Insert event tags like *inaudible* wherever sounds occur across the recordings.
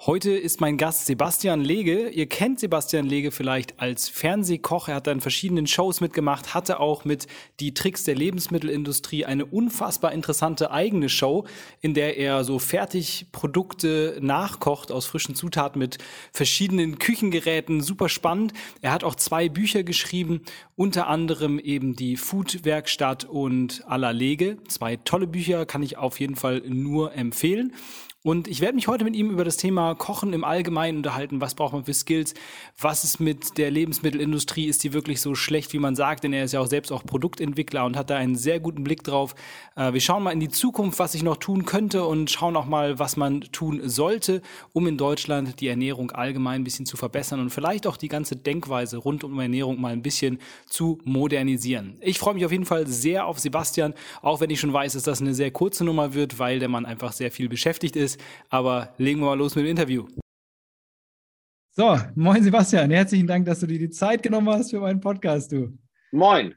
Heute ist mein Gast Sebastian Lege. Ihr kennt Sebastian Lege vielleicht als Fernsehkoch. Er hat in verschiedenen Shows mitgemacht, hatte auch mit Die Tricks der Lebensmittelindustrie eine unfassbar interessante eigene Show, in der er so Fertigprodukte nachkocht aus frischen Zutaten mit verschiedenen Küchengeräten. Super spannend. Er hat auch zwei Bücher geschrieben, unter anderem eben die Food-Werkstatt und Aller Lege. Zwei tolle Bücher kann ich auf jeden Fall nur empfehlen. Und ich werde mich heute mit ihm über das Thema Kochen im Allgemeinen unterhalten. Was braucht man für Skills? Was ist mit der Lebensmittelindustrie? Ist die wirklich so schlecht, wie man sagt? Denn er ist ja auch selbst auch Produktentwickler und hat da einen sehr guten Blick drauf. Äh, wir schauen mal in die Zukunft, was ich noch tun könnte und schauen auch mal, was man tun sollte, um in Deutschland die Ernährung allgemein ein bisschen zu verbessern und vielleicht auch die ganze Denkweise rund um Ernährung mal ein bisschen zu modernisieren. Ich freue mich auf jeden Fall sehr auf Sebastian, auch wenn ich schon weiß, dass das eine sehr kurze Nummer wird, weil der Mann einfach sehr viel beschäftigt ist ist. Aber legen wir mal los mit dem Interview. So, moin Sebastian, herzlichen Dank, dass du dir die Zeit genommen hast für meinen Podcast, du. Moin.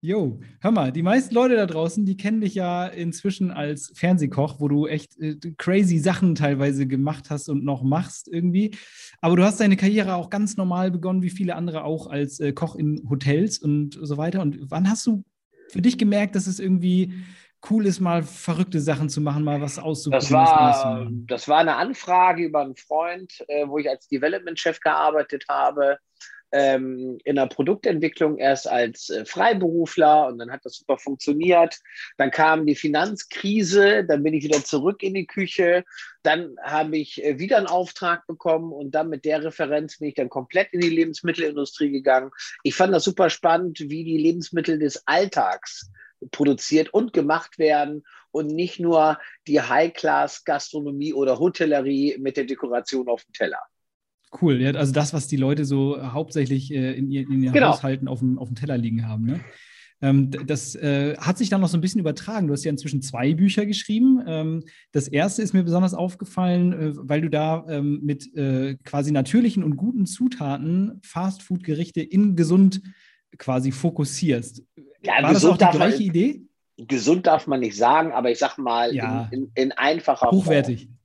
Jo, hör mal, die meisten Leute da draußen, die kennen dich ja inzwischen als Fernsehkoch, wo du echt äh, crazy Sachen teilweise gemacht hast und noch machst irgendwie. Aber du hast deine Karriere auch ganz normal begonnen, wie viele andere auch, als äh, Koch in Hotels und so weiter. Und wann hast du für dich gemerkt, dass es irgendwie cool ist, mal verrückte Sachen zu machen, mal was auszuprobieren. Das war, das war eine Anfrage über einen Freund, äh, wo ich als Development-Chef gearbeitet habe, ähm, in der Produktentwicklung erst als äh, Freiberufler und dann hat das super funktioniert. Dann kam die Finanzkrise, dann bin ich wieder zurück in die Küche. Dann habe ich äh, wieder einen Auftrag bekommen und dann mit der Referenz bin ich dann komplett in die Lebensmittelindustrie gegangen. Ich fand das super spannend, wie die Lebensmittel des Alltags produziert und gemacht werden und nicht nur die High-Class-Gastronomie oder Hotellerie mit der Dekoration auf dem Teller. Cool, ja, also das, was die Leute so hauptsächlich äh, in, ihren, in ihren genau. Haushalten auf dem, auf dem Teller liegen haben. Ne? Ähm, das äh, hat sich dann noch so ein bisschen übertragen. Du hast ja inzwischen zwei Bücher geschrieben. Ähm, das erste ist mir besonders aufgefallen, äh, weil du da ähm, mit äh, quasi natürlichen und guten Zutaten Fastfood-Gerichte in gesund quasi fokussierst. Ja, War das auch die gleiche man, Idee? Gesund darf man nicht sagen, aber ich sag mal ja. in, in, in, einfacher Hochwertig. Form.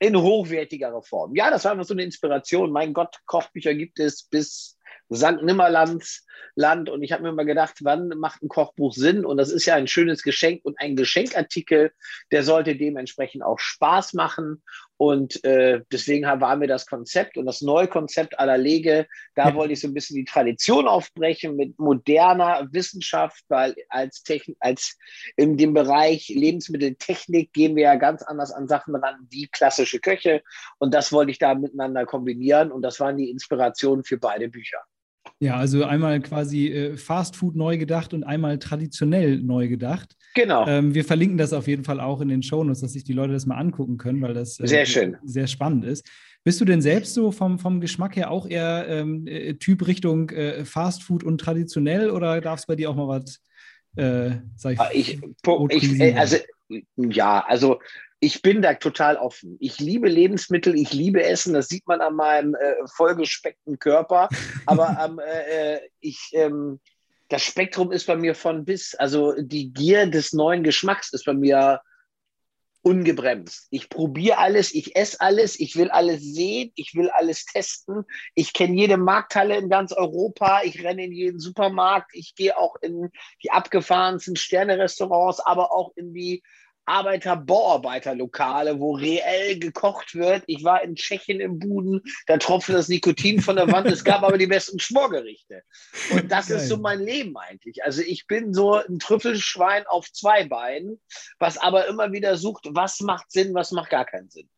In hochwertigerer Form. Ja, das war einfach so eine Inspiration. Mein Gott, Kochbücher gibt es bis St. Nimmerlands Land. Und ich habe mir mal gedacht, wann macht ein Kochbuch Sinn? Und das ist ja ein schönes Geschenk und ein Geschenkartikel, der sollte dementsprechend auch Spaß machen. Und äh, deswegen war mir das Konzept und das neue Konzept aller Lege, da ja. wollte ich so ein bisschen die Tradition aufbrechen mit moderner Wissenschaft, weil als, Techn als in dem Bereich Lebensmitteltechnik gehen wir ja ganz anders an Sachen ran wie klassische Köche. Und das wollte ich da miteinander kombinieren. Und das waren die Inspirationen für beide Bücher. Ja, also einmal quasi äh, Fast Food neu gedacht und einmal traditionell neu gedacht. Genau. Ähm, wir verlinken das auf jeden Fall auch in den Shownotes, dass sich die Leute das mal angucken können, weil das äh, sehr, schön. sehr spannend ist. Bist du denn selbst so vom, vom Geschmack her auch eher ähm, äh, Typ Richtung äh, Fast Food und traditionell oder darf es bei dir auch mal was, äh, sag ich, ah, ich, ich also ja, also ich bin da total offen. Ich liebe Lebensmittel, ich liebe Essen, das sieht man an meinem äh, vollgespeckten Körper. Aber *laughs* ähm, äh, ich, ähm, das Spektrum ist bei mir von bis. Also die Gier des neuen Geschmacks ist bei mir ungebremst. Ich probiere alles, ich esse alles, ich will alles sehen, ich will alles testen. Ich kenne jede Markthalle in ganz Europa, ich renne in jeden Supermarkt, ich gehe auch in die abgefahrensten Sterne-Restaurants, aber auch in die Arbeiter-Bauarbeiter-Lokale, wo reell gekocht wird. Ich war in Tschechien im Buden, da tropfte das Nikotin von der Wand. Es gab aber die besten Schmorgerichte. Und das Geil. ist so mein Leben eigentlich. Also ich bin so ein Trüffelschwein auf zwei Beinen, was aber immer wieder sucht, was macht Sinn, was macht gar keinen Sinn.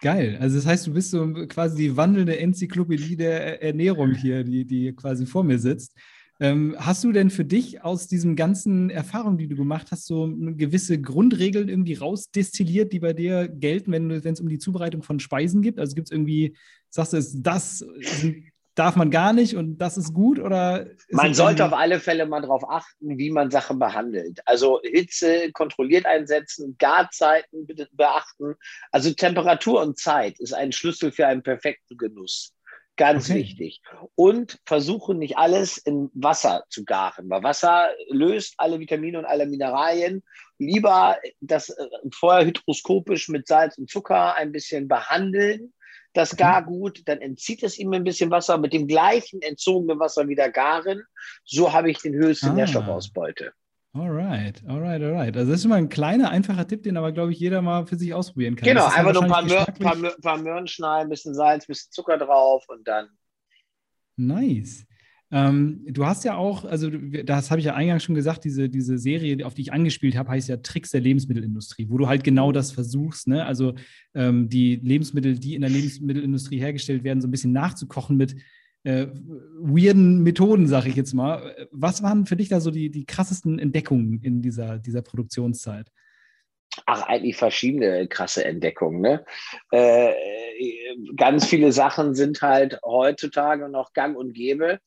Geil. Also das heißt, du bist so quasi die wandelnde Enzyklopädie der Ernährung hier, die, die quasi vor mir sitzt. Ähm, hast du denn für dich aus diesen ganzen Erfahrungen, die du gemacht hast, so gewisse Grundregeln irgendwie rausdestilliert, die bei dir gelten, wenn es um die Zubereitung von Speisen gibt? Also gibt es irgendwie, sagst du, das darf man gar nicht und das ist gut? Oder man sollte auf alle Fälle mal darauf achten, wie man Sachen behandelt. Also Hitze kontrolliert einsetzen, Garzeiten beachten. Also Temperatur und Zeit ist ein Schlüssel für einen perfekten Genuss. Ganz okay. wichtig. Und versuchen nicht alles in Wasser zu garen, weil Wasser löst alle Vitamine und alle Mineralien. Lieber das äh, vorher hydroskopisch mit Salz und Zucker ein bisschen behandeln, das Gargut, dann entzieht es ihm ein bisschen Wasser, mit dem gleichen entzogenen Wasser wieder garen. So habe ich den höchsten ah. Nährstoffausbeute. Alright, alright, alright. Also das ist mal ein kleiner, einfacher Tipp, den aber, glaube ich, jeder mal für sich ausprobieren kann. Genau, einfach nur ein paar, Mör paar, paar Möhren schneiden, ein bisschen Salz, ein bisschen Zucker drauf und dann. Nice. Ähm, du hast ja auch, also das habe ich ja eingangs schon gesagt, diese, diese Serie, auf die ich angespielt habe, heißt ja Tricks der Lebensmittelindustrie, wo du halt genau das versuchst, ne? Also ähm, die Lebensmittel, die in der Lebensmittelindustrie hergestellt werden, so ein bisschen nachzukochen mit äh, weirden Methoden, sag ich jetzt mal. Was waren für dich da so die, die krassesten Entdeckungen in dieser, dieser Produktionszeit? Ach, eigentlich verschiedene krasse Entdeckungen. Ne? Äh, ganz viele Sachen sind halt heutzutage noch gang und gäbe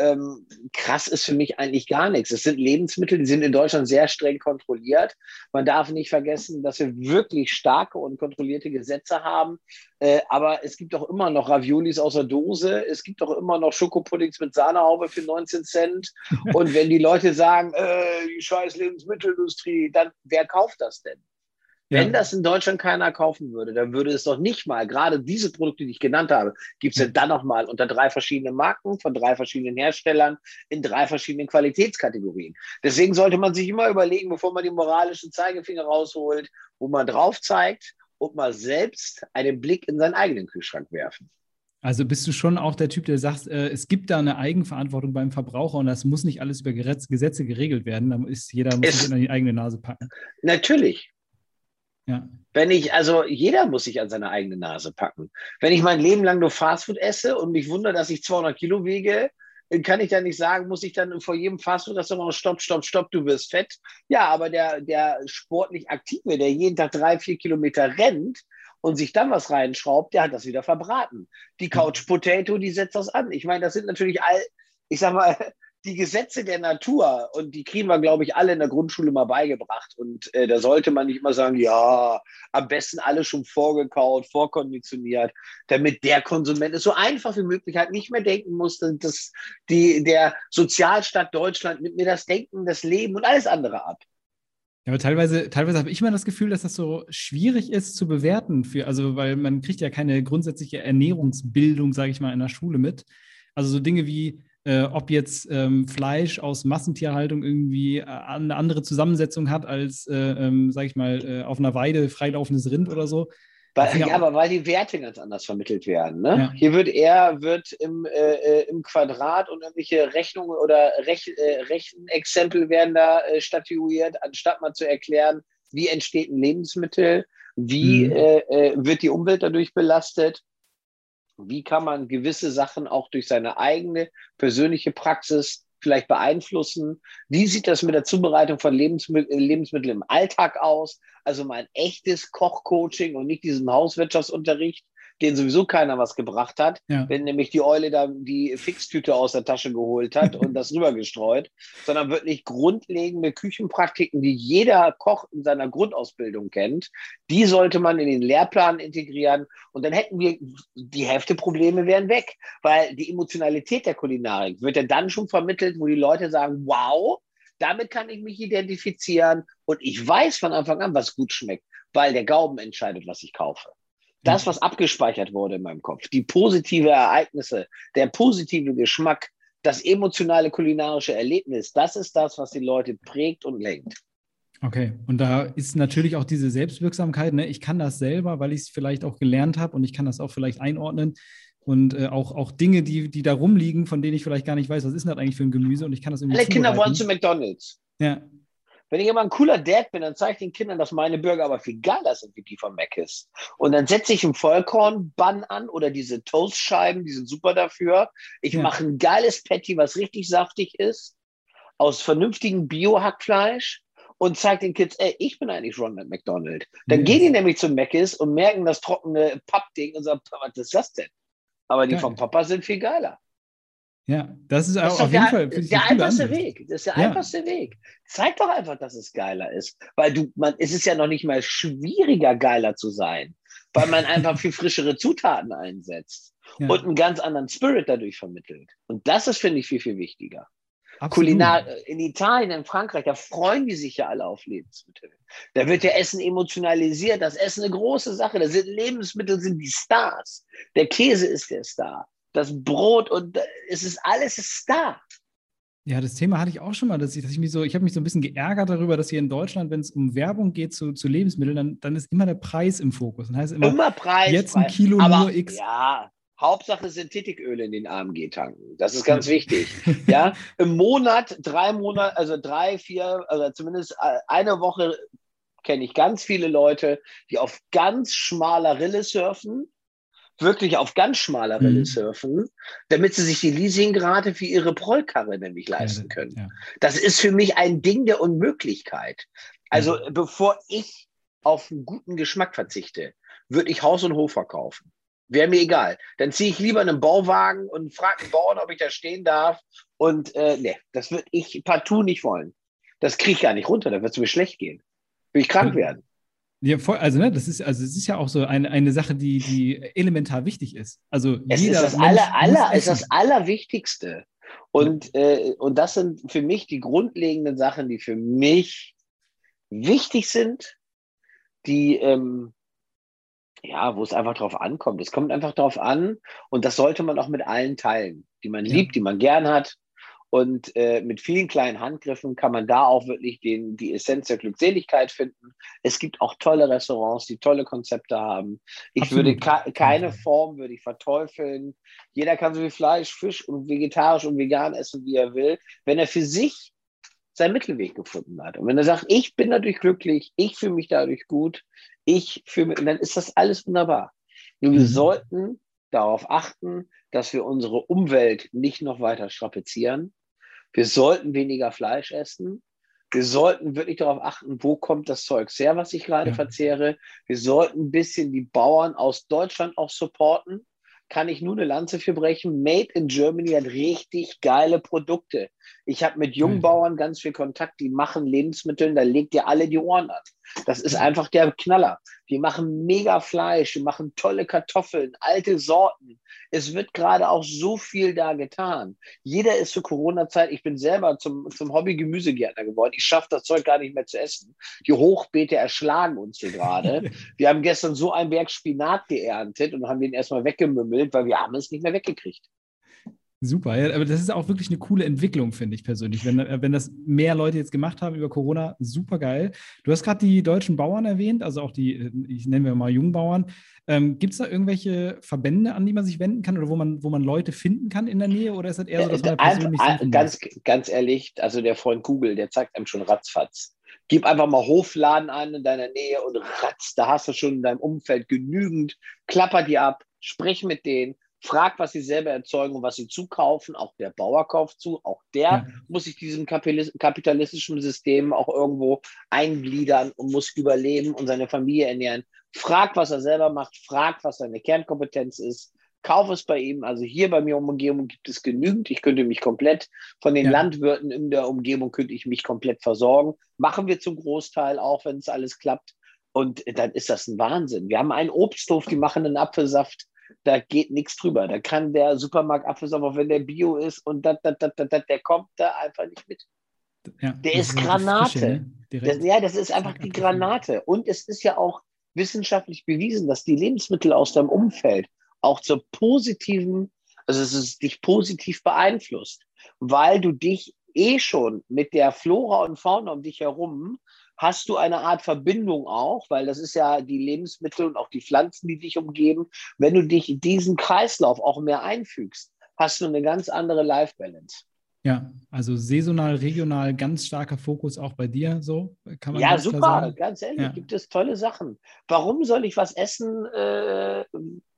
ähm, krass ist für mich eigentlich gar nichts. Es sind Lebensmittel, die sind in Deutschland sehr streng kontrolliert. Man darf nicht vergessen, dass wir wirklich starke und kontrollierte Gesetze haben. Äh, aber es gibt doch immer noch Raviolis aus der Dose. Es gibt doch immer noch Schokopuddings mit Sahnehaube für 19 Cent. *laughs* Und wenn die Leute sagen, äh, die scheiß Lebensmittelindustrie, dann wer kauft das denn? Wenn ja. das in Deutschland keiner kaufen würde, dann würde es doch nicht mal, gerade diese Produkte, die ich genannt habe, gibt es ja dann nochmal unter drei verschiedenen Marken von drei verschiedenen Herstellern in drei verschiedenen Qualitätskategorien. Deswegen sollte man sich immer überlegen, bevor man die moralischen Zeigefinger rausholt, wo man drauf zeigt und mal selbst einen Blick in seinen eigenen Kühlschrank werfen. Also bist du schon auch der Typ, der sagt, äh, es gibt da eine Eigenverantwortung beim Verbraucher und das muss nicht alles über Gesetze geregelt werden. Da ist jeder muss sich in die eigene Nase packen. Natürlich. Ja. Wenn ich, also jeder muss sich an seine eigene Nase packen. Wenn ich mein Leben lang nur Fastfood esse und mich wundere, dass ich 200 Kilo wiege, kann ich dann nicht sagen, muss ich dann vor jedem Fastfood-Restaurant stopp, stopp, stopp, du wirst fett. Ja, aber der, der sportlich Aktive, der jeden Tag drei, vier Kilometer rennt und sich dann was reinschraubt, der hat das wieder verbraten. Die Couch Potato, die setzt das an. Ich meine, das sind natürlich all, ich sag mal, die Gesetze der Natur, und die kriegen wir, glaube ich, alle in der Grundschule mal beigebracht. Und äh, da sollte man nicht immer sagen, ja, am besten alles schon vorgekaut, vorkonditioniert, damit der Konsument es so einfach wie möglich halt nicht mehr denken muss, dass die, der Sozialstaat Deutschland mit mir das Denken, das Leben und alles andere ab. Ja, aber teilweise, teilweise habe ich immer das Gefühl, dass das so schwierig ist zu bewerten, für, also weil man kriegt ja keine grundsätzliche Ernährungsbildung, sage ich mal, in der Schule mit. Also so Dinge wie, äh, ob jetzt ähm, Fleisch aus Massentierhaltung irgendwie äh, eine andere Zusammensetzung hat als, äh, ähm, sag ich mal, äh, auf einer Weide freilaufendes Rind oder so. Weil, ja, aber weil die Werte ganz anders vermittelt werden. Ne? Ja. Hier wird eher wird im, äh, äh, im Quadrat und irgendwelche Rechnungen oder Rech, äh, Rechenexempel werden da äh, statuiert, anstatt mal zu erklären, wie entsteht ein Lebensmittel, wie mhm. wird die Umwelt dadurch belastet wie kann man gewisse Sachen auch durch seine eigene persönliche Praxis vielleicht beeinflussen? Wie sieht das mit der Zubereitung von Lebensmitteln, Lebensmitteln im Alltag aus? Also mein echtes Kochcoaching und nicht diesen Hauswirtschaftsunterricht, den sowieso keiner was gebracht hat, ja. wenn nämlich die Eule da die Fixtüte aus der Tasche geholt hat und das rübergestreut, *laughs* sondern wirklich grundlegende Küchenpraktiken, die jeder Koch in seiner Grundausbildung kennt, die sollte man in den Lehrplan integrieren und dann hätten wir die Hälfte Probleme wären weg, weil die Emotionalität der Kulinarik wird ja dann schon vermittelt, wo die Leute sagen, wow, damit kann ich mich identifizieren und ich weiß von Anfang an, was gut schmeckt, weil der Gaumen entscheidet, was ich kaufe. Das, was abgespeichert wurde in meinem Kopf, die positive Ereignisse, der positive Geschmack, das emotionale kulinarische Erlebnis, das ist das, was die Leute prägt und lenkt. Okay, und da ist natürlich auch diese Selbstwirksamkeit. Ne? Ich kann das selber, weil ich es vielleicht auch gelernt habe und ich kann das auch vielleicht einordnen. Und äh, auch, auch Dinge, die, die da rumliegen, von denen ich vielleicht gar nicht weiß, was ist denn das eigentlich für ein Gemüse und ich kann das irgendwie Alle Kinder wollen zu McDonalds. Ja. Wenn ich immer ein cooler Dad bin, dann zeige ich den Kindern, dass meine Burger aber viel geiler sind wie die von Mc's. Und dann setze ich einen Vollkorn-Bun an oder diese Toastscheiben, die sind super dafür. Ich ja. mache ein geiles Patty, was richtig saftig ist, aus vernünftigem Bio-Hackfleisch und zeigt den Kids, ey, ich bin eigentlich Ronald McDonald. Dann yes. gehen die nämlich zu Mc's und merken das trockene Pappding und sagen, was ist das denn? Aber die Geil. vom Papa sind viel geiler. Ja, das ist, das ist auf jeden der, Fall der einfachste. Weg. Das ist der ja. einfachste Weg. Zeig doch einfach, dass es geiler ist. Weil du, man, es ist ja noch nicht mal schwieriger, geiler zu sein, weil man *laughs* einfach viel frischere Zutaten einsetzt ja. und einen ganz anderen Spirit dadurch vermittelt. Und das ist, finde ich, viel, viel wichtiger. Kulinar in Italien, in Frankreich, da freuen die sich ja alle auf Lebensmittel. Da wird ja Essen emotionalisiert, das Essen eine große Sache. Da sind Lebensmittel sind die Stars. Der Käse ist der Star. Das Brot und es ist alles Star. Ja, das Thema hatte ich auch schon mal, dass ich, dass ich mich so, ich habe mich so ein bisschen geärgert darüber, dass hier in Deutschland, wenn es um Werbung geht zu, zu Lebensmitteln, dann, dann ist immer der Preis im Fokus. Dann heißt immer, immer Preis, jetzt ein Kilo aber, nur X. Ja, Hauptsache Synthetiköl in den AMG tanken. Das ist ganz wichtig. *laughs* Ja, im Monat, drei Monate, also drei, vier, also zumindest äh, eine Woche kenne ich ganz viele Leute, die auf ganz schmaler Rille surfen, wirklich auf ganz schmaler Rille mhm. surfen, damit sie sich die Leasingrate für ihre Prollkarre nämlich leisten können. Ja. Das ist für mich ein Ding der Unmöglichkeit. Also ja. bevor ich auf einen guten Geschmack verzichte, würde ich Haus und Hof verkaufen. Wäre mir egal. Dann ziehe ich lieber einen Bauwagen und frage einen Bauern, ob ich da stehen darf. Und äh, nee, das würde ich partout nicht wollen. Das kriege ich gar nicht runter, da wird es mir schlecht gehen. Will ich krank werden. Ja, voll, also ne, das ist, also es ist ja auch so eine, eine Sache, die, die elementar wichtig ist. Also es jeder ist das, aller, aller, ist das Allerwichtigste. Und, ja. äh, und das sind für mich die grundlegenden Sachen, die für mich wichtig sind, die, ähm, ja, wo es einfach drauf ankommt. Es kommt einfach drauf an und das sollte man auch mit allen teilen, die man ja. liebt, die man gern hat. Und äh, mit vielen kleinen Handgriffen kann man da auch wirklich den, die Essenz der Glückseligkeit finden. Es gibt auch tolle Restaurants, die tolle Konzepte haben. Ich Absolut. würde ke keine Form würde ich verteufeln. Jeder kann so viel Fleisch, Fisch und vegetarisch und vegan essen, wie er will, wenn er für sich seinen Mittelweg gefunden hat. Und wenn er sagt, ich bin dadurch glücklich, ich fühle mich dadurch gut, ich fühle mich, dann ist das alles wunderbar. Nur wir mhm. sollten darauf achten, dass wir unsere Umwelt nicht noch weiter strapazieren, wir sollten weniger Fleisch essen. Wir sollten wirklich darauf achten, wo kommt das Zeug her, was ich gerade ja. verzehre. Wir sollten ein bisschen die Bauern aus Deutschland auch supporten. Kann ich nur eine Lanze für brechen. Made in Germany hat richtig geile Produkte. Ich habe mit Jungbauern ganz viel Kontakt, die machen Lebensmittel, da legt ihr alle die Ohren an. Das ist einfach der Knaller. Die machen mega Fleisch, die machen tolle Kartoffeln, alte Sorten. Es wird gerade auch so viel da getan. Jeder ist zur Corona-Zeit, ich bin selber zum, zum Hobby-Gemüsegärtner geworden. Ich schaffe das Zeug gar nicht mehr zu essen. Die Hochbeete erschlagen uns hier gerade. *laughs* wir haben gestern so einen Berg Spinat geerntet und haben den erstmal weggemümmelt, weil wir haben es nicht mehr weggekriegt. Super, ja, aber das ist auch wirklich eine coole Entwicklung, finde ich persönlich. Wenn, äh, wenn das mehr Leute jetzt gemacht haben über Corona, super geil. Du hast gerade die deutschen Bauern erwähnt, also auch die, äh, ich nenne wir mal Jungbauern. Ähm, Gibt es da irgendwelche Verbände, an die man sich wenden kann oder wo man, wo man Leute finden kann in der Nähe? Oder ist das eher so, dass man da persönlich Einfach, ganz, ganz ehrlich, also der Freund Google, der zeigt einem schon ratzfatz. Gib einfach mal Hofladen an in deiner Nähe und ratz, da hast du schon in deinem Umfeld genügend. Klapper die ab, sprich mit denen fragt, was sie selber erzeugen und was sie zukaufen. Auch der Bauer kauft zu. Auch der ja. muss sich diesem kapitalistischen System auch irgendwo eingliedern und muss überleben und seine Familie ernähren. Fragt, was er selber macht. Fragt, was seine Kernkompetenz ist. Kauf es bei ihm. Also hier bei mir um Umgebung gibt es genügend. Ich könnte mich komplett von den ja. Landwirten in der Umgebung könnte ich mich komplett versorgen. Machen wir zum Großteil auch, wenn es alles klappt. Und dann ist das ein Wahnsinn. Wir haben einen Obsthof, die machen einen Apfelsaft da geht nichts drüber. Da kann der Supermarkt Apfelsaft, auch wenn der Bio ist und dat, dat, dat, dat, der kommt da einfach nicht mit. Ja, der ist Granate. Frische, ne? das, ja, das ist einfach die Granate. Und es ist ja auch wissenschaftlich bewiesen, dass die Lebensmittel aus deinem Umfeld auch zur positiven, also dass es dich positiv beeinflusst, weil du dich eh schon mit der Flora und Fauna um dich herum, hast du eine Art Verbindung auch, weil das ist ja die Lebensmittel und auch die Pflanzen, die dich umgeben. Wenn du dich in diesen Kreislauf auch mehr einfügst, hast du eine ganz andere Life Balance. Ja, also saisonal, regional, ganz starker Fokus auch bei dir, so kann man Ja, super, ganz ehrlich, ja. gibt es tolle Sachen. Warum soll ich was essen, äh,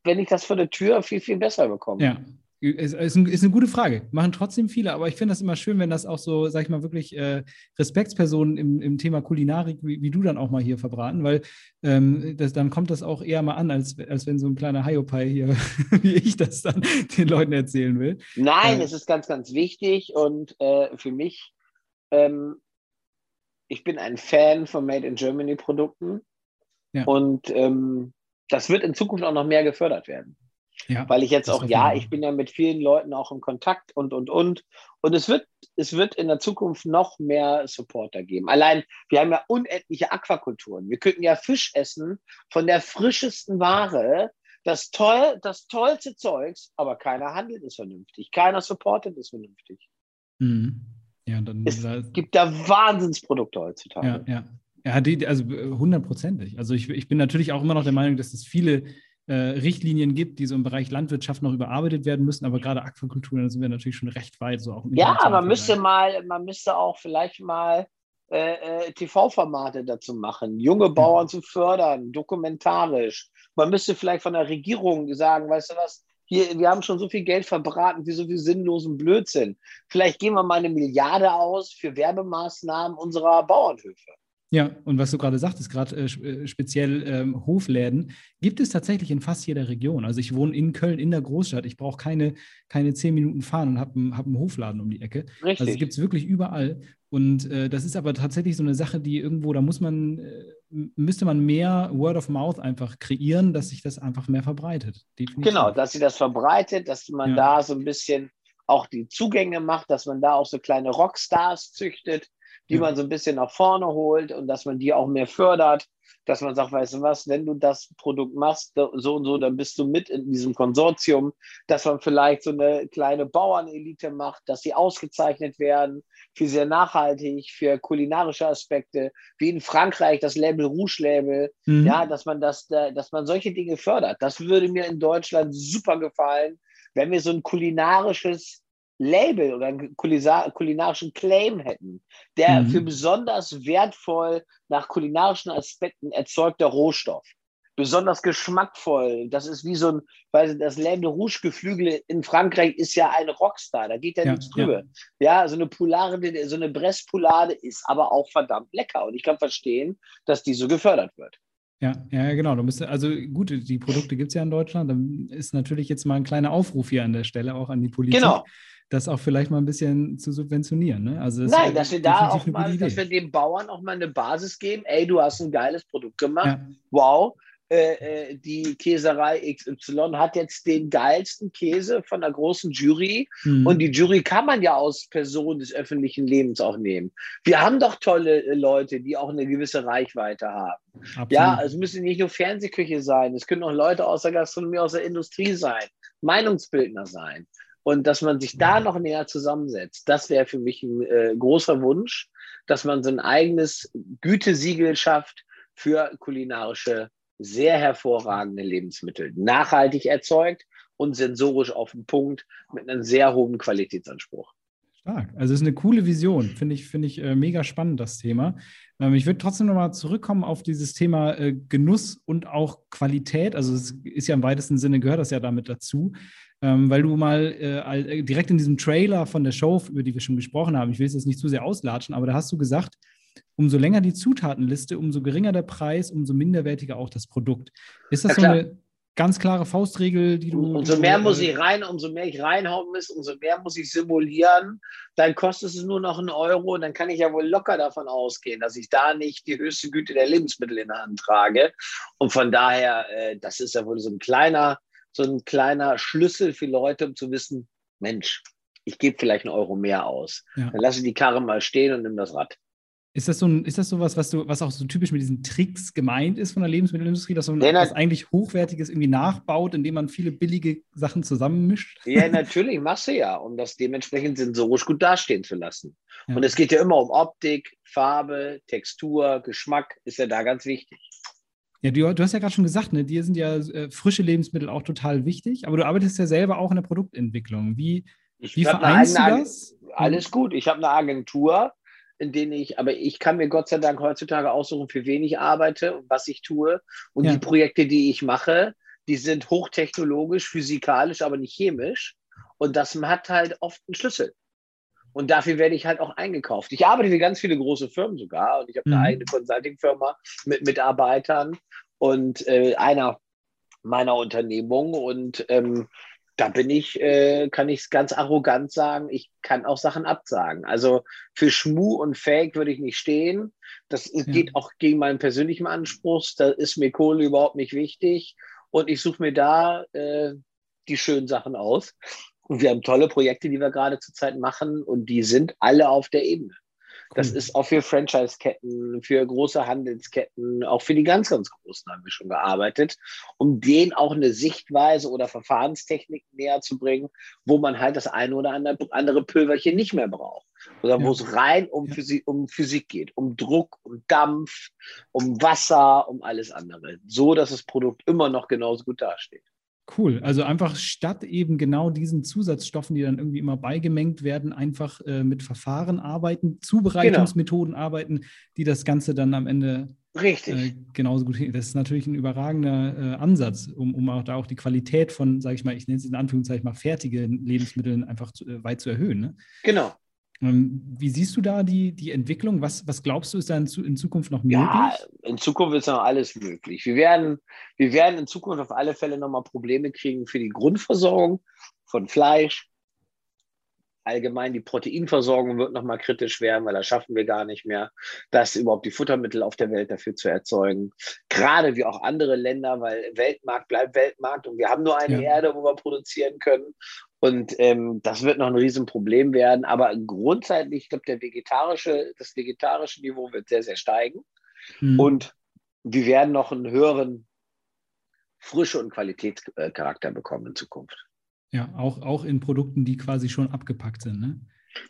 wenn ich das vor der Tür viel, viel besser bekomme? Ja, ist, ist, eine gute Frage. Machen trotzdem viele, aber ich finde das immer schön, wenn das auch so, sag ich mal, wirklich äh, Respektspersonen im, im Thema Kulinarik, wie, wie, du dann auch mal hier verbraten, weil ähm, das, dann kommt das auch eher mal an, als, als wenn so ein kleiner Hiopai hier, *laughs* wie ich das dann *laughs* den Leuten erzählen will. Nein, äh, es ist ganz, ganz wichtig und äh, für mich, ähm, ich bin ein Fan von Made in Germany Produkten ja. und ähm, das wird in Zukunft auch noch mehr gefördert werden. Ja, Weil ich jetzt auch, ja, ich bin ja mit vielen Leuten auch im Kontakt und, und, und. Und es wird, es wird in der Zukunft noch mehr Supporter geben. Allein, wir haben ja unendliche Aquakulturen. Wir könnten ja Fisch essen von der frischesten Ware, das, toll, das tollste Zeugs, aber keiner handelt es vernünftig. Keiner supportet es vernünftig. Mhm. Ja, dann, es da, gibt da Wahnsinnsprodukte heutzutage. Ja, ja. Ja, die, also hundertprozentig. Also ich, ich bin natürlich auch immer noch der Meinung, dass es viele äh, Richtlinien gibt, die so im Bereich Landwirtschaft noch überarbeitet werden müssen, aber gerade Aquakultur, da sind wir natürlich schon recht weit. So auch ja, man müsste mal, man müsste auch vielleicht mal äh, äh TV-Formate dazu machen, junge. Bauern zu fördern, dokumentarisch. Man müsste vielleicht von der Regierung sagen, weißt du was, hier, wir haben schon so viel Geld verbraten für so viel sinnlosen Blödsinn. Vielleicht geben wir mal eine Milliarde aus für Werbemaßnahmen unserer Bauernhöfe. Ja, und was du gerade sagtest, gerade äh, äh, speziell ähm, Hofläden, gibt es tatsächlich in fast jeder Region. Also ich wohne in Köln in der Großstadt. Ich brauche keine, keine zehn Minuten fahren und habe einen hab Hofladen um die Ecke. Richtig. Also gibt es wirklich überall. Und äh, das ist aber tatsächlich so eine Sache, die irgendwo, da muss man, äh, müsste man mehr Word of Mouth einfach kreieren, dass sich das einfach mehr verbreitet. Definitiv. Genau, dass sich das verbreitet, dass man ja. da so ein bisschen auch die Zugänge macht, dass man da auch so kleine Rockstars züchtet die man so ein bisschen nach vorne holt und dass man die auch mehr fördert, dass man sagt, weißt du was, wenn du das Produkt machst, so und so, dann bist du mit in diesem Konsortium, dass man vielleicht so eine kleine Bauernelite macht, dass sie ausgezeichnet werden für sehr nachhaltig, für kulinarische Aspekte, wie in Frankreich das Label Rouge Label, mhm. ja, dass man das, dass man solche Dinge fördert. Das würde mir in Deutschland super gefallen, wenn wir so ein kulinarisches Label oder einen kulinarischen Claim hätten, der mhm. für besonders wertvoll nach kulinarischen Aspekten erzeugter Rohstoff. Besonders geschmackvoll. Das ist wie so ein, weil das Lame Rouge Geflügel in Frankreich ist ja ein Rockstar, da geht ja, ja nichts drüber. Ja. ja, so eine Poulade, so eine Bresspoulade ist aber auch verdammt lecker und ich kann verstehen, dass die so gefördert wird. Ja, ja, genau. Du müsst, also gut, die Produkte gibt es ja in Deutschland. Dann ist natürlich jetzt mal ein kleiner Aufruf hier an der Stelle auch an die Politik. Genau das auch vielleicht mal ein bisschen zu subventionieren. Ne? Also das Nein, dass wir da auch mal, dass wir den Bauern auch mal eine Basis geben. Ey, du hast ein geiles Produkt gemacht. Ja. Wow. Äh, äh die Käserei XY hat jetzt den geilsten Käse von der großen Jury. Mhm. Und die Jury kann man ja aus Personen des öffentlichen Lebens auch nehmen. Wir haben doch tolle äh, Leute, die auch eine gewisse Reichweite haben. Absolut. Ja, es müssen nicht nur Fernsehküche sein, es können auch Leute aus der Gastronomie, aus der Industrie sein, Meinungsbildner sein. Und dass man sich da noch näher zusammensetzt, das wäre für mich ein äh, großer Wunsch, dass man so ein eigenes Gütesiegel schafft für kulinarische, sehr hervorragende Lebensmittel. Nachhaltig erzeugt und sensorisch auf den Punkt mit einem sehr hohen Qualitätsanspruch. Stark. Also es ist eine coole Vision. Finde ich, finde ich äh, mega spannend, das Thema. Ähm, ich würde trotzdem nochmal zurückkommen auf dieses Thema äh, Genuss und auch Qualität. Also es ist ja im weitesten Sinne, gehört das ja damit dazu ähm, weil du mal äh, äh, direkt in diesem Trailer von der Show, über die wir schon gesprochen haben, ich will es jetzt nicht zu sehr auslatschen, aber da hast du gesagt, umso länger die Zutatenliste, umso geringer der Preis, umso minderwertiger auch das Produkt. Ist das ja, so eine ganz klare Faustregel, die du. Umso mehr du, muss ich rein, umso mehr ich reinhauen muss, umso mehr muss ich simulieren. Dann kostet es nur noch einen Euro. Dann kann ich ja wohl locker davon ausgehen, dass ich da nicht die höchste Güte der Lebensmittel in der Hand trage. Und von daher, äh, das ist ja wohl so ein kleiner so ein kleiner Schlüssel für Leute, um zu wissen, Mensch, ich gebe vielleicht einen Euro mehr aus. Ja. Dann lasse ich die Karre mal stehen und nimm das Rad. Ist das so ein, ist das sowas, was du, was auch so typisch mit diesen Tricks gemeint ist von der Lebensmittelindustrie, dass man ja, was eigentlich Hochwertiges irgendwie nachbaut, indem man viele billige Sachen zusammenmischt? Ja, natürlich, machst du ja, um das dementsprechend sensorisch gut dastehen zu lassen. Ja. Und es geht ja immer um Optik, Farbe, Textur, Geschmack, ist ja da ganz wichtig. Ja, du, du hast ja gerade schon gesagt, ne, dir sind ja äh, frische Lebensmittel auch total wichtig, aber du arbeitest ja selber auch in der Produktentwicklung. Wie, wie vereinst du das? Alles gut. Ich habe eine Agentur, in denen ich, aber ich kann mir Gott sei Dank heutzutage aussuchen, für wen ich arbeite und was ich tue. Und ja. die Projekte, die ich mache, die sind hochtechnologisch, physikalisch, aber nicht chemisch. Und das hat halt oft einen Schlüssel. Und dafür werde ich halt auch eingekauft. Ich arbeite für ganz viele große Firmen sogar und ich habe eine mhm. eigene Consulting-Firma mit Mitarbeitern und äh, einer meiner Unternehmungen und ähm, da bin ich, äh, kann ich es ganz arrogant sagen, ich kann auch Sachen absagen. Also für Schmu und Fake würde ich nicht stehen. Das ja. geht auch gegen meinen persönlichen Anspruch. Da ist mir Kohle überhaupt nicht wichtig. Und ich suche mir da äh, die schönen Sachen aus. Und wir haben tolle Projekte, die wir gerade zurzeit machen. Und die sind alle auf der Ebene. Das ist auch für Franchise-Ketten, für große Handelsketten, auch für die ganz, ganz Großen haben wir schon gearbeitet, um denen auch eine Sichtweise oder Verfahrenstechnik näher zu bringen, wo man halt das eine oder andere Pülverchen nicht mehr braucht. Oder ja. wo es rein um, ja. Physik, um Physik geht, um Druck, um Dampf, um Wasser, um alles andere. So, dass das Produkt immer noch genauso gut dasteht. Cool. Also einfach statt eben genau diesen Zusatzstoffen, die dann irgendwie immer beigemengt werden, einfach äh, mit Verfahren arbeiten, Zubereitungsmethoden genau. arbeiten, die das Ganze dann am Ende Richtig. Äh, genauso gut. Das ist natürlich ein überragender äh, Ansatz, um, um auch da auch die Qualität von, sage ich mal, ich nenne es in Anführungszeichen mal fertigen Lebensmitteln einfach zu, äh, weit zu erhöhen. Ne? Genau. Ähm, wie siehst du da die, die Entwicklung? Was, was glaubst du, ist da in, in Zukunft noch möglich? Ja, in Zukunft ist noch alles möglich. Wir werden, wir werden in Zukunft auf alle Fälle nochmal Probleme kriegen für die Grundversorgung von Fleisch. Allgemein die Proteinversorgung wird nochmal kritisch werden, weil das schaffen wir gar nicht mehr, das überhaupt die Futtermittel auf der Welt dafür zu erzeugen. Gerade wie auch andere Länder, weil Weltmarkt bleibt Weltmarkt und wir haben nur eine ja. Erde, wo wir produzieren können. Und ähm, das wird noch ein Riesenproblem werden. Aber grundsätzlich, ich glaube, der vegetarische, das vegetarische Niveau wird sehr, sehr steigen. Mhm. Und wir werden noch einen höheren Frische- und Qualitätscharakter bekommen in Zukunft. Ja, auch, auch in Produkten, die quasi schon abgepackt sind. Ne?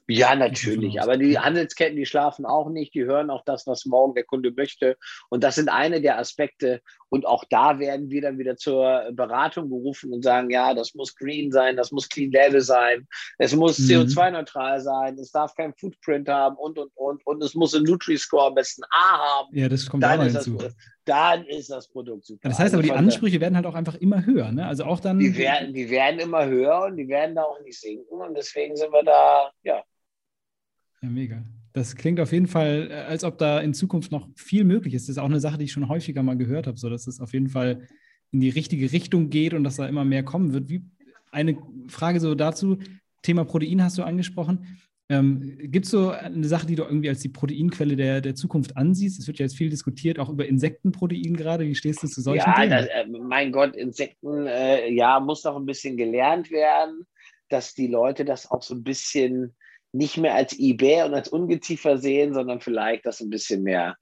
Ja, natürlich. Aber die Handelsketten, die schlafen auch nicht. Die hören auch das, was morgen der Kunde möchte. Und das sind eine der Aspekte. Und auch da werden wir dann wieder zur Beratung gerufen und sagen, ja, das muss green sein, das muss clean label sein, es muss mhm. CO2-neutral sein, es darf kein Footprint haben und, und, und. Und es muss ein Nutri-Score am besten A haben. Ja, das kommt dann auch hinzu. Das, dann ist das Produkt super. Das heißt aber, die Ansprüche werden halt auch einfach immer höher. Ne? Also auch dann. Die werden, die werden immer höher und die werden da auch nicht sinken. Und deswegen sind wir da, ja. Ja, mega. Das klingt auf jeden Fall, äh, als ob da in Zukunft noch viel möglich ist. Das ist auch eine Sache, die ich schon häufiger mal gehört habe, so dass es auf jeden Fall in die richtige Richtung geht und dass da immer mehr kommen wird. Wie, eine Frage so dazu: Thema Protein hast du angesprochen. Ähm, Gibt es so eine Sache, die du irgendwie als die Proteinquelle der, der Zukunft ansiehst? Es wird ja jetzt viel diskutiert, auch über Insektenprotein gerade. Wie stehst du zu solchen ja, Themen? Ja, äh, mein Gott, Insekten, äh, ja, muss noch ein bisschen gelernt werden, dass die Leute das auch so ein bisschen nicht mehr als eBay und als Ungeziefer sehen, sondern vielleicht das ein bisschen mehr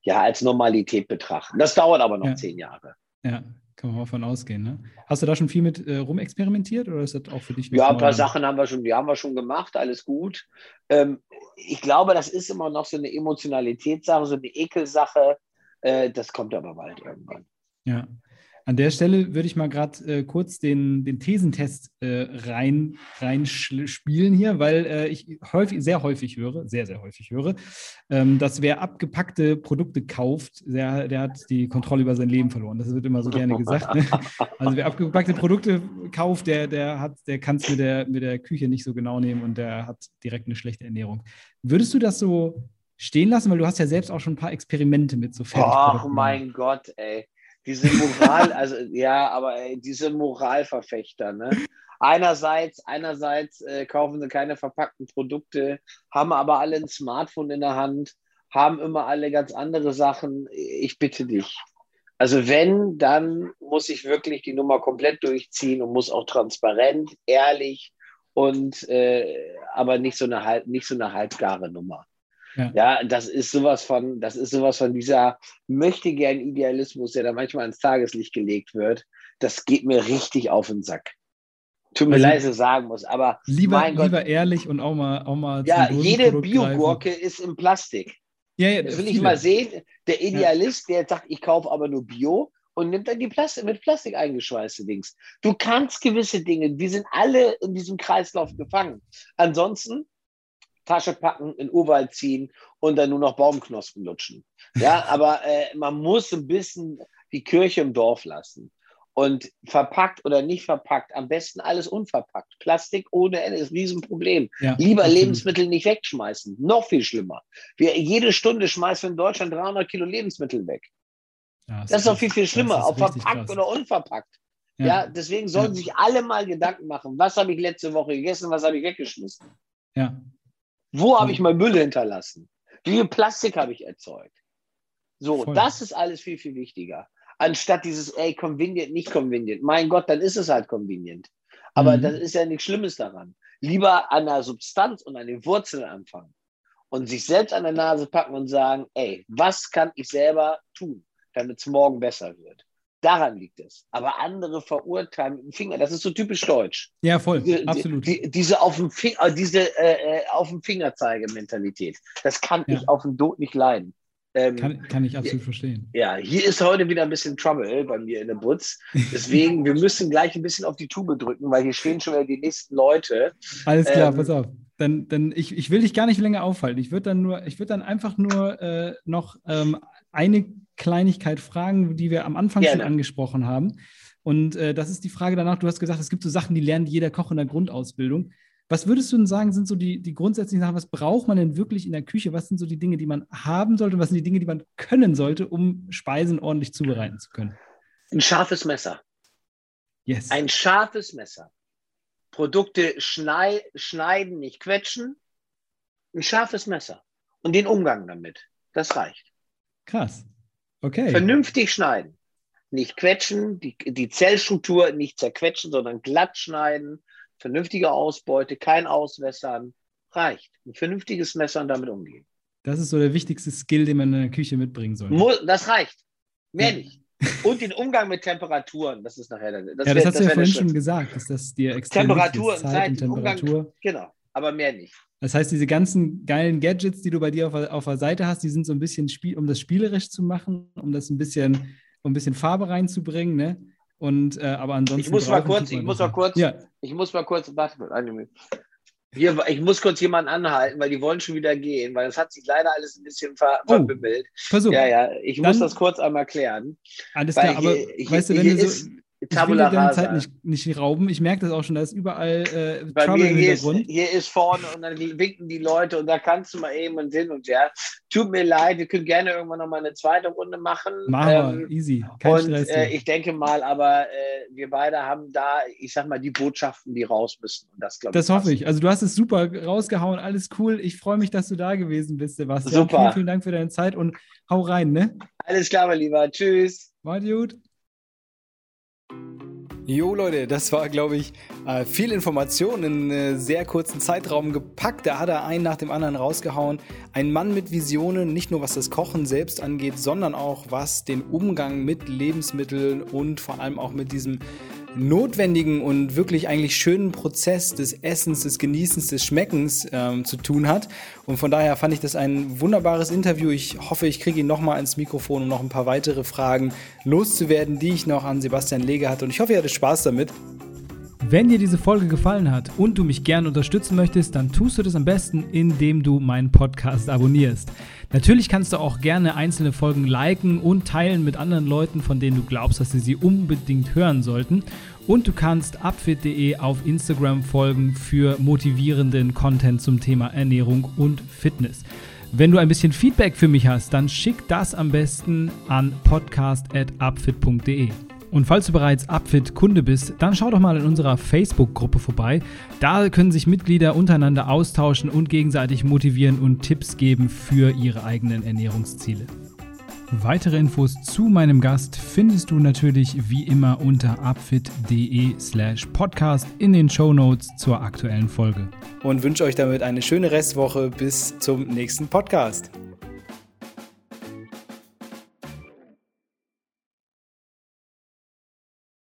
ja, als Normalität betrachten. Das dauert aber noch ja. zehn Jahre. Ja, kann man davon ausgehen. Ne? Hast du da schon viel mit äh, rumexperimentiert oder ist das auch für dich? Ja, ein paar Sachen haben wir schon, die haben wir schon gemacht, alles gut. Ähm, ich glaube, das ist immer noch so eine Emotionalitätssache, so eine Ekelsache. Äh, das kommt aber bald irgendwann. Ja. An der Stelle würde ich mal gerade äh, kurz den, den Thesentest äh, rein, rein spielen hier, weil äh, ich häufig, sehr häufig höre, sehr, sehr häufig höre, ähm, dass wer abgepackte Produkte kauft, der, der hat die Kontrolle über sein Leben verloren. Das wird immer so gerne gesagt. Ne? Also wer abgepackte Produkte kauft, der, der, der kann es mit der, mit der Küche nicht so genau nehmen und der hat direkt eine schlechte Ernährung. Würdest du das so stehen lassen? Weil du hast ja selbst auch schon ein paar Experimente mit so Fertigprodukten. Ach mein Gott, ey diese Moral, also ja, aber ey, diese Moralverfechter, ne? Einerseits, einerseits äh, kaufen sie keine verpackten Produkte, haben aber alle ein Smartphone in der Hand, haben immer alle ganz andere Sachen. Ich bitte dich. Also wenn, dann muss ich wirklich die Nummer komplett durchziehen und muss auch transparent, ehrlich und äh, aber nicht so eine halb, nicht so eine halbgare Nummer. Ja. ja. das ist sowas von, das ist sowas von dieser möchte gern Idealismus, der da manchmal ans Tageslicht gelegt wird. Das geht mir richtig auf den Sack. Tut mir also, leid, dass ich sagen muss, aber lieber, lieber ehrlich und auch mal, auch mal Ja, jede Biogurke ist in Plastik. Ja, ja, das will viele. ich mal sehen. Der Idealist, ja. der sagt, ich kaufe aber nur Bio und nimmt dann die Plastik, mit Plastik eingeschweißte Dings. Du kannst gewisse Dinge, die sind alle in diesem Kreislauf gefangen. Ansonsten Tasche packen, in Urwald ziehen und dann nur noch Baumknospen lutschen. Ja, *laughs* aber äh, man muss ein bisschen die Kirche im Dorf lassen. Und verpackt oder nicht verpackt, am besten alles unverpackt. Plastik ohne Ende ist ein Riesenproblem. Ja, Lieber absolut. Lebensmittel nicht wegschmeißen. Noch viel schlimmer. Wir, jede Stunde schmeißen wir in Deutschland 300 Kilo Lebensmittel weg. Ja, das, das, ist doch viel, viel schlimmer, ob verpackt krass. oder unverpackt. Ja, ja deswegen sollten sich alle mal Gedanken machen, was habe ich letzte Woche gegessen, was habe ich weggeschmissen. Ja. Wo habe ich mein Müll hinterlassen? Wie viel Plastik habe ich erzeugt? So, Voll. das ist alles viel, viel wichtiger anstatt dieses, ey, convenient, nicht convenient. Mein Gott, dann ist es halt convenient. Aber mhm. das ist ja nichts Schlimmes daran. Lieber an der Substanz und an den Wurzeln anfangen und sich selbst an der Nase packen und sagen, ey, was kann ich selber tun, damit es morgen besser wird? Daran liegt es. Aber andere verurteilen mit dem Finger, das ist so typisch deutsch. Ja, voll, die, absolut. Die, diese auf dem, Finger, äh, diese, äh, äh, auf dem Fingerzeige-Mentalität, das kann ja. ich auf dem Tod nicht leiden. Ähm, kann, kann, ich absolut verstehen. Ja, hier ist heute wieder ein bisschen Trouble bei mir in der Butz. Deswegen, wir müssen gleich ein bisschen auf die Tube drücken, weil hier stehen schon wieder die nächsten Leute. Alles klar, ähm, pass auf. Dann, dann ich, ich will dich gar nicht länger aufhalten. Ich würde dann nur, ich würde dann einfach nur äh, noch ähm, eine Kleinigkeit fragen, die wir am Anfang gerne. schon angesprochen haben. Und äh, das ist die Frage danach, du hast gesagt, es gibt so Sachen, die lernt jeder Koch in der Grundausbildung. Was würdest du denn sagen, sind so die, die grundsätzlichen Sachen, was braucht man denn wirklich in der Küche? Was sind so die Dinge, die man haben sollte? Was sind die Dinge, die man können sollte, um Speisen ordentlich zubereiten zu können? Ein scharfes Messer. Yes. Ein scharfes Messer. Produkte schnei schneiden, nicht quetschen. Ein scharfes Messer. Und den Umgang damit. Das reicht. Krass. Okay. Vernünftig schneiden. Nicht quetschen, die, die Zellstruktur nicht zerquetschen, sondern glatt schneiden vernünftige Ausbeute, kein Auswässern, reicht. Ein vernünftiges Messer und damit umgehen. Das ist so der wichtigste Skill, den man in der Küche mitbringen sollte. Das reicht. Mehr ja. nicht. Und den Umgang mit Temperaturen, das ist nachher. Das ja, das hast du ja vorhin schon gesagt, dass das dir extrem Temperatur, ist. Zeit und Temperatur. Umgang, genau, aber mehr nicht. Das heißt, diese ganzen geilen Gadgets, die du bei dir auf, auf der Seite hast, die sind so ein bisschen, Spiel, um das spielerisch zu machen, um das ein bisschen, um ein bisschen Farbe reinzubringen, ne? Und äh, aber ansonsten. Ich muss mal kurz, ich muss mal kurz, ja. ich muss mal kurz, warte eine Minute. Hier, ich muss kurz jemanden anhalten, weil die wollen schon wieder gehen, weil das hat sich leider alles ein bisschen ver oh, verbimmelt. Versuch. Ja, ja, ich Dann, muss das kurz einmal klären. Alles klar, aber hier, weißt du, wenn du so, Tabula ich will deine Zeit nicht, nicht rauben. Ich merke das auch schon, da ist überall äh, Bei Trouble mir im Hintergrund. Ist, hier ist vorne und dann winken die Leute und da kannst du mal eben und hin und her. Tut mir leid, wir können gerne irgendwann noch mal eine zweite Runde machen. Machen ähm, easy. Kein und äh, ich denke mal, aber äh, wir beide haben da, ich sag mal, die Botschaften, die raus müssen. Und das glaube Das hoffe ich. Also du hast es super rausgehauen, alles cool. Ich freue mich, dass du da gewesen bist, Sebastian. Super. Vielen, vielen Dank für deine Zeit und hau rein, ne? Alles klar, mein Lieber. Tschüss. War gut. Jo Leute, das war, glaube ich, äh, viel Information in einen sehr kurzen Zeitraum gepackt. Da hat er einen nach dem anderen rausgehauen. Ein Mann mit Visionen, nicht nur was das Kochen selbst angeht, sondern auch was den Umgang mit Lebensmitteln und vor allem auch mit diesem notwendigen und wirklich eigentlich schönen Prozess des Essens, des Genießens, des Schmeckens ähm, zu tun hat. Und von daher fand ich das ein wunderbares Interview. Ich hoffe, ich kriege ihn nochmal ins Mikrofon, um noch ein paar weitere Fragen loszuwerden, die ich noch an Sebastian Lege hatte. Und ich hoffe, ihr hattet Spaß damit. Wenn dir diese Folge gefallen hat und du mich gerne unterstützen möchtest, dann tust du das am besten, indem du meinen Podcast abonnierst. Natürlich kannst du auch gerne einzelne Folgen liken und teilen mit anderen Leuten, von denen du glaubst, dass sie sie unbedingt hören sollten. Und du kannst upfit.de auf Instagram folgen für motivierenden Content zum Thema Ernährung und Fitness. Wenn du ein bisschen Feedback für mich hast, dann schick das am besten an podcast.upfit.de. Und falls du bereits Upfit-Kunde bist, dann schau doch mal in unserer Facebook-Gruppe vorbei. Da können sich Mitglieder untereinander austauschen und gegenseitig motivieren und Tipps geben für ihre eigenen Ernährungsziele. Weitere Infos zu meinem Gast findest du natürlich wie immer unter upfit.de slash podcast in den Show Notes zur aktuellen Folge. und wünsche euch damit eine schöne Restwoche bis zum nächsten Podcast.